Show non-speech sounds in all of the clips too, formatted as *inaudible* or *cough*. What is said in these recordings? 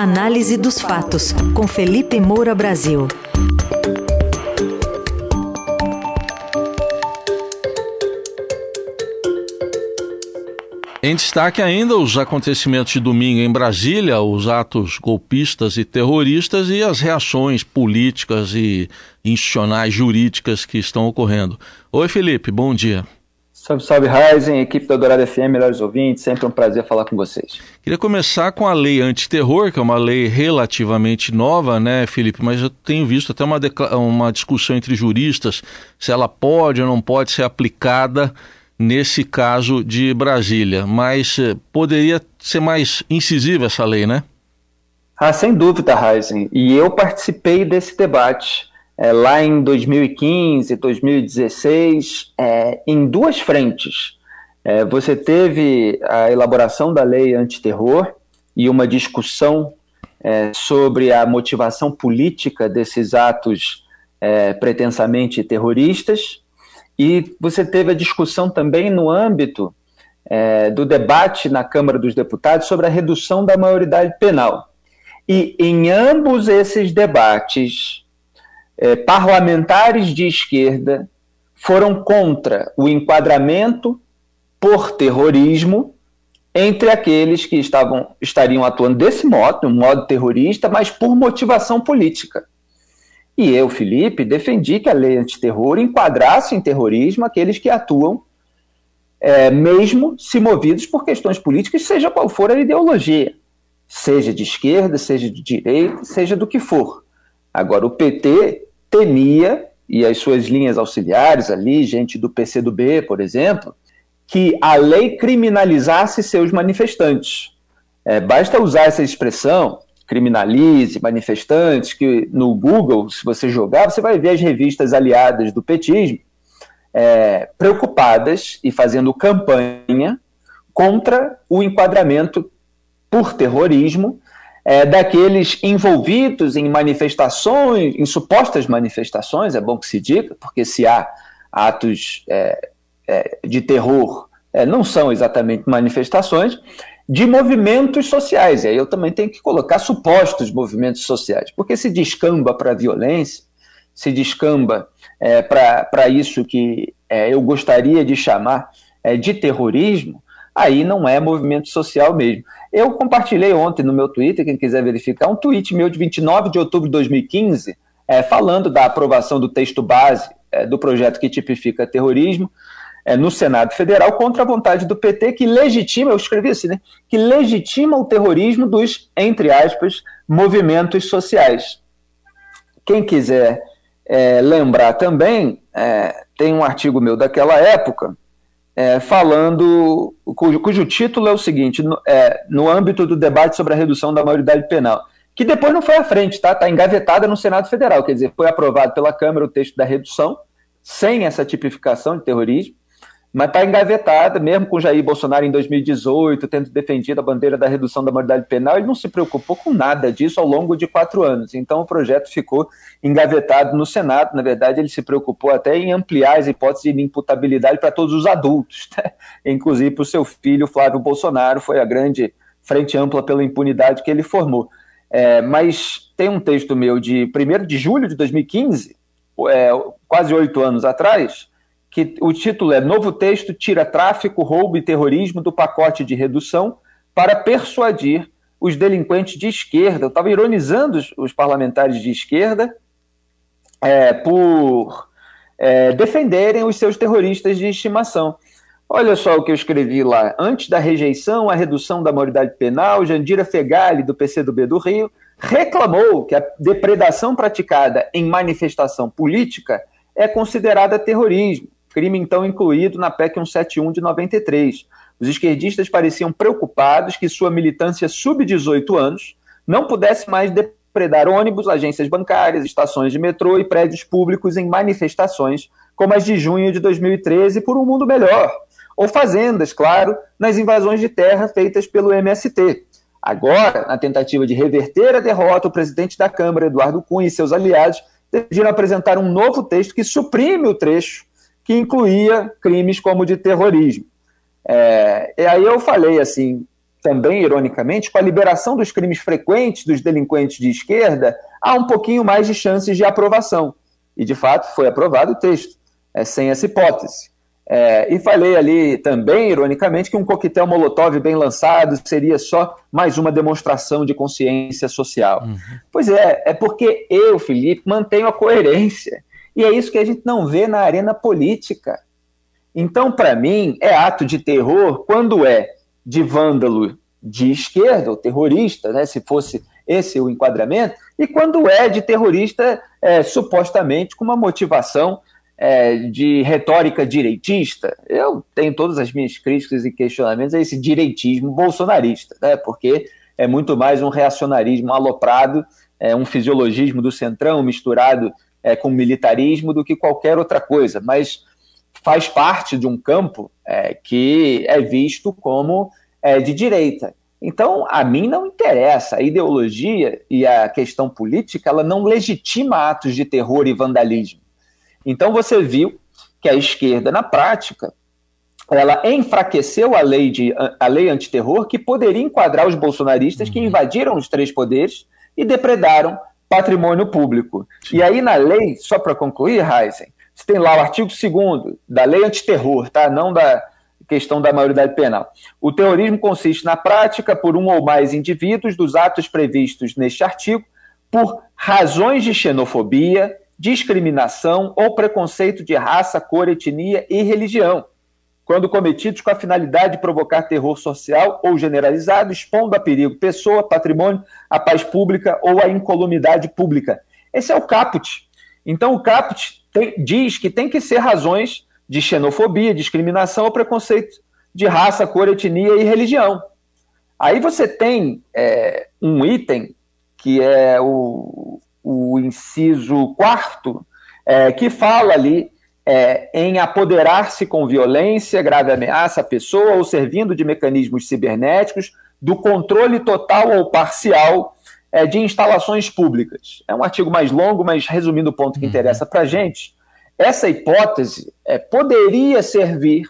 Análise dos fatos, com Felipe Moura Brasil. Em destaque ainda os acontecimentos de domingo em Brasília, os atos golpistas e terroristas e as reações políticas e institucionais jurídicas que estão ocorrendo. Oi, Felipe, bom dia. Salve, salve, Ryzen, equipe da Dourada FM, melhores ouvintes, sempre um prazer falar com vocês. Queria começar com a lei antiterror, que é uma lei relativamente nova, né, Felipe? Mas eu tenho visto até uma, uma discussão entre juristas se ela pode ou não pode ser aplicada nesse caso de Brasília. Mas eh, poderia ser mais incisiva essa lei, né? Ah, sem dúvida, Ryzen. E eu participei desse debate é, lá em 2015, 2016, é, em duas frentes. É, você teve a elaboração da lei antiterror e uma discussão é, sobre a motivação política desses atos é, pretensamente terroristas, e você teve a discussão também no âmbito é, do debate na Câmara dos Deputados sobre a redução da maioridade penal. E em ambos esses debates, eh, parlamentares de esquerda foram contra o enquadramento por terrorismo entre aqueles que estavam estariam atuando desse modo, um modo terrorista, mas por motivação política. E eu, Felipe, defendi que a lei antiterror enquadrasse em terrorismo aqueles que atuam, é, mesmo se movidos por questões políticas, seja qual for a ideologia, seja de esquerda, seja de direita, seja do que for. Agora, o PT temia, e as suas linhas auxiliares ali, gente do PCdoB, por exemplo, que a lei criminalizasse seus manifestantes. É, basta usar essa expressão, criminalize manifestantes, que no Google, se você jogar, você vai ver as revistas aliadas do petismo é, preocupadas e fazendo campanha contra o enquadramento por terrorismo é, daqueles envolvidos em manifestações, em supostas manifestações, é bom que se diga, porque se há atos é, é, de terror, é, não são exatamente manifestações, de movimentos sociais. E aí eu também tenho que colocar supostos movimentos sociais, porque se descamba para a violência, se descamba é, para isso que é, eu gostaria de chamar de terrorismo, aí não é movimento social mesmo. Eu compartilhei ontem no meu Twitter, quem quiser verificar, um tweet meu de 29 de outubro de 2015, é, falando da aprovação do texto base é, do projeto que tipifica terrorismo é, no Senado Federal contra a vontade do PT, que legitima, eu escrevi assim, né, que legitima o terrorismo dos, entre aspas, movimentos sociais. Quem quiser é, lembrar também, é, tem um artigo meu daquela época, é, falando, cujo, cujo, título é o seguinte, no, é, no âmbito do debate sobre a redução da maioridade penal, que depois não foi à frente, tá? Está engavetada no Senado Federal, quer dizer, foi aprovado pela Câmara o texto da redução, sem essa tipificação de terrorismo, mas está engavetada, mesmo com Jair Bolsonaro em 2018, tendo defendido a bandeira da redução da moralidade penal, ele não se preocupou com nada disso ao longo de quatro anos. Então o projeto ficou engavetado no Senado. Na verdade, ele se preocupou até em ampliar as hipóteses de imputabilidade para todos os adultos, né? *laughs* inclusive para o seu filho Flávio Bolsonaro, foi a grande frente ampla pela impunidade que ele formou. É, mas tem um texto meu de 1 de julho de 2015, é, quase oito anos atrás que o título é Novo Texto tira tráfico, roubo e terrorismo do pacote de redução para persuadir os delinquentes de esquerda. Eu estava ironizando os, parlamentares de esquerda é, por é, defenderem os seus terroristas de estimação. Olha só o que eu escrevi lá. Antes da rejeição à redução da maioridade penal, Jandira Fegali, do PCdoB do Rio, reclamou que a depredação praticada em manifestação política é considerada terrorismo crime então incluído na PEC 171 de 93. Os esquerdistas pareciam preocupados que sua militância sub-18 anos não pudesse mais depredar ônibus, agências bancárias, estações de metrô e prédios públicos em manifestações como as de junho de 2013 por um mundo melhor, ou fazendas, claro, nas invasões de terra feitas pelo MST. Agora, na tentativa de reverter a derrota, o presidente da Câmara, Eduardo Cunha, e seus aliados decidiram apresentar um novo texto que suprime o trecho que incluía crimes como de terrorismo. É, e aí eu falei assim, também ironicamente, com a liberação dos crimes frequentes dos delinquentes de esquerda, há um pouquinho mais de chances de aprovação. E, de fato, foi aprovado o texto, é, sem essa hipótese. É, e falei ali também, ironicamente, que um coquetel molotov bem lançado seria só mais uma demonstração de consciência social. Uhum. Pois é, é porque eu, Felipe, mantenho a coerência. E é isso que a gente não vê na arena política. Então, para mim, é ato de terror quando é de vândalo de esquerda, ou terrorista, né, se fosse esse o enquadramento, e quando é de terrorista é, supostamente com uma motivação é, de retórica direitista. Eu tenho todas as minhas críticas e questionamentos a esse direitismo bolsonarista, né, porque é muito mais um reacionarismo aloprado, é um fisiologismo do centrão misturado é, com militarismo do que qualquer outra coisa, mas faz parte de um campo é, que é visto como é, de direita. Então, a mim não interessa. A ideologia e a questão política, ela não legitima atos de terror e vandalismo. Então, você viu que a esquerda, na prática, ela enfraqueceu a lei, de, a lei antiterror que poderia enquadrar os bolsonaristas que uhum. invadiram os três poderes e depredaram patrimônio público. E aí, na lei, só para concluir, Heisen, você tem lá o artigo 2 da lei antiterror, tá? não da, questão da maioridade penal. O terrorismo consiste na prática por um ou mais indivíduos dos atos previstos neste artigo por razões de xenofobia, discriminação ou preconceito de raça, cor, etnia e religião, quando cometidos com a finalidade de provocar terror social ou generalizado, expondo a perigo pessoa, patrimônio, a paz pública ou a incolumidade pública. Esse é o caput. Então, o caput tem, diz que tem que ser razões de xenofobia, discriminação ou preconceito de raça, cor, etnia e religião. Aí você tem é, um item que é o, o inciso quarto, é, que fala ali é, em apoderar-se com violência, grave ameaça à pessoa ou servindo de mecanismos cibernéticos do controle total ou parcial é, de instalações públicas. É um artigo mais longo, mas resumindo o ponto que uhum. interessa para a gente, essa hipótese é, poderia servir,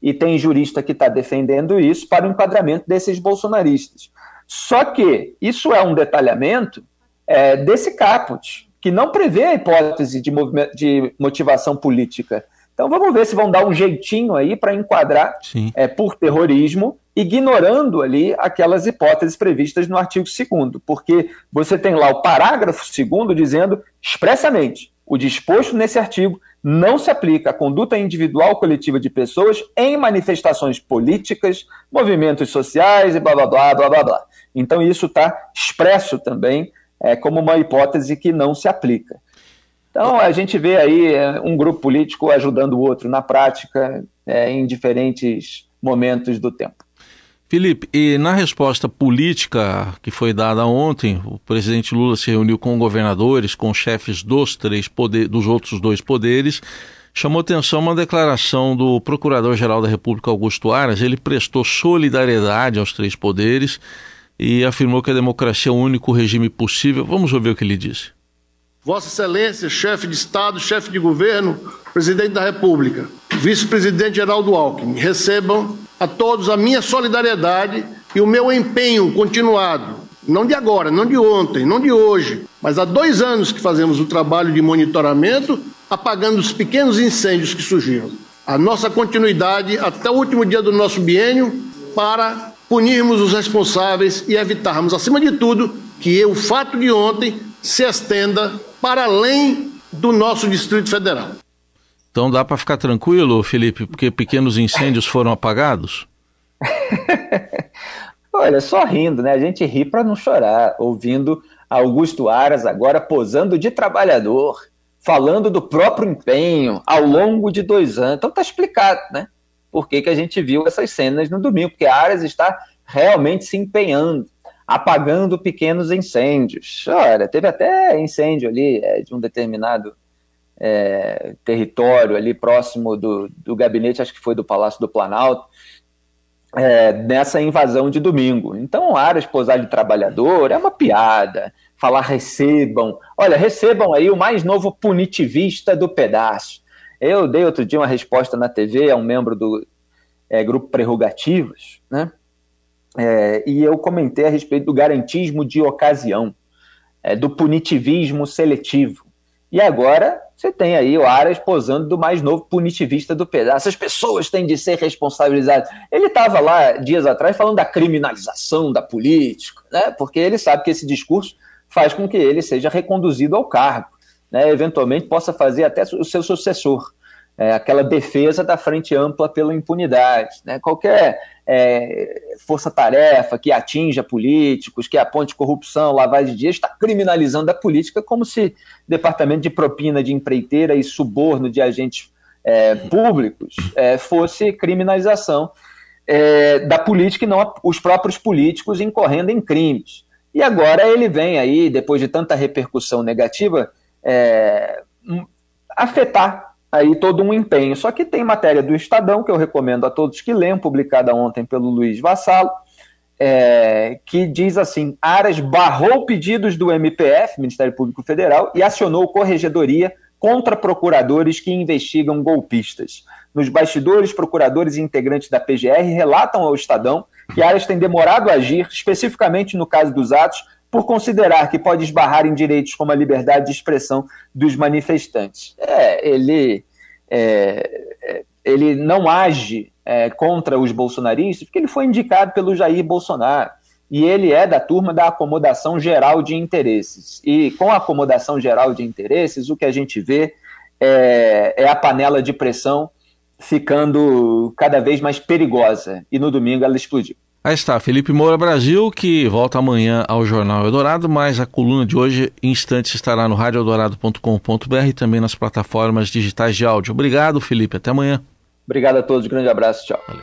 e tem jurista que está defendendo isso, para o enquadramento desses bolsonaristas. Só que isso é um detalhamento é, desse caput, que não prevê a hipótese de, de, motivação política. Então vamos ver se vão dar um jeitinho aí para enquadrar é, por terrorismo, ignorando ali aquelas hipóteses previstas no artigo 2 porque você tem lá o parágrafo 2 dizendo expressamente o disposto nesse artigo não se aplica à conduta individual ou coletiva de pessoas em manifestações políticas, movimentos sociais e blá blá blá blá blá blá. Então isso está expresso também é, como uma hipótese que não se aplica. Então a gente vê aí é, um grupo político ajudando o outro na prática é, em diferentes momentos do tempo. Felipe, e na resposta política que foi dada ontem, o presidente Lula se reuniu com governadores, com chefes dos três poder, dos outros dois poderes. Chamou atenção uma declaração do Procurador-Geral da República, Augusto Aras. Ele prestou solidariedade aos três poderes e afirmou que a democracia é o único regime possível. Vamos ouvir o que ele disse. Vossa Excelência, chefe de Estado, chefe de governo, presidente da República, vice-presidente Geraldo Alckmin, recebam a todos a minha solidariedade e o meu empenho continuado, não de agora, não de ontem, não de hoje, mas há dois anos que fazemos o trabalho de monitoramento, apagando os pequenos incêndios que surgiram. A nossa continuidade até o último dia do nosso biênio para punirmos os responsáveis e evitarmos, acima de tudo, que o fato de ontem se estenda para além do nosso Distrito Federal. Então dá para ficar tranquilo, Felipe, porque pequenos incêndios foram apagados? *laughs* Olha, só rindo, né? A gente ri para não chorar, ouvindo Augusto Aras agora posando de trabalhador, falando do próprio empenho ao longo de dois anos. Então tá explicado, né? Por que, a gente viu essas cenas no domingo, porque Aras está realmente se empenhando, apagando pequenos incêndios. Olha, teve até incêndio ali é, de um determinado é, território ali próximo do, do gabinete, acho que foi do Palácio do Planalto, é, nessa invasão de domingo. Então, áreas posar de trabalhador é uma piada. Falar recebam. Olha, recebam aí o mais novo punitivista do pedaço. Eu dei outro dia uma resposta na TV a um membro do é, grupo Prerrogativas, né? é, e eu comentei a respeito do garantismo de ocasião, é, do punitivismo seletivo. E agora você tem aí o Aras posando do mais novo punitivista do pedaço. As pessoas têm de ser responsabilizadas. Ele estava lá dias atrás falando da criminalização da política, né? porque ele sabe que esse discurso faz com que ele seja reconduzido ao cargo, né? eventualmente possa fazer até o seu sucessor é, aquela defesa da frente ampla pela impunidade. Né? Qualquer é, força-tarefa que atinja políticos, que aponte corrupção, lavagem de dinheiro, está criminalizando a política como se departamento de propina de empreiteira e suborno de agentes é, públicos é, fosse criminalização é, da política e não os próprios políticos incorrendo em crimes. E agora ele vem aí, depois de tanta repercussão negativa, é, afetar aí todo um empenho. Só que tem matéria do Estadão, que eu recomendo a todos que leiam, publicada ontem pelo Luiz Vassalo, é, que diz assim: Aras barrou pedidos do MPF, Ministério Público Federal, e acionou corregedoria contra procuradores que investigam golpistas. Nos bastidores, procuradores e integrantes da PGR relatam ao Estadão que Aras tem demorado a agir, especificamente no caso dos atos, por considerar que pode esbarrar em direitos como a liberdade de expressão dos manifestantes. É, ele, é, ele não age é, contra os bolsonaristas porque ele foi indicado pelo Jair Bolsonaro. E ele é da turma da acomodação geral de interesses. E com a acomodação geral de interesses, o que a gente vê é, é a panela de pressão ficando cada vez mais perigosa. E no domingo ela explodiu. Aí está, Felipe Moura Brasil, que volta amanhã ao Jornal Eldorado, mas a coluna de hoje, em instantes, estará no radioeldorado.com.br e também nas plataformas digitais de áudio. Obrigado, Felipe. Até amanhã. Obrigado a todos. Grande abraço. Tchau. Valeu.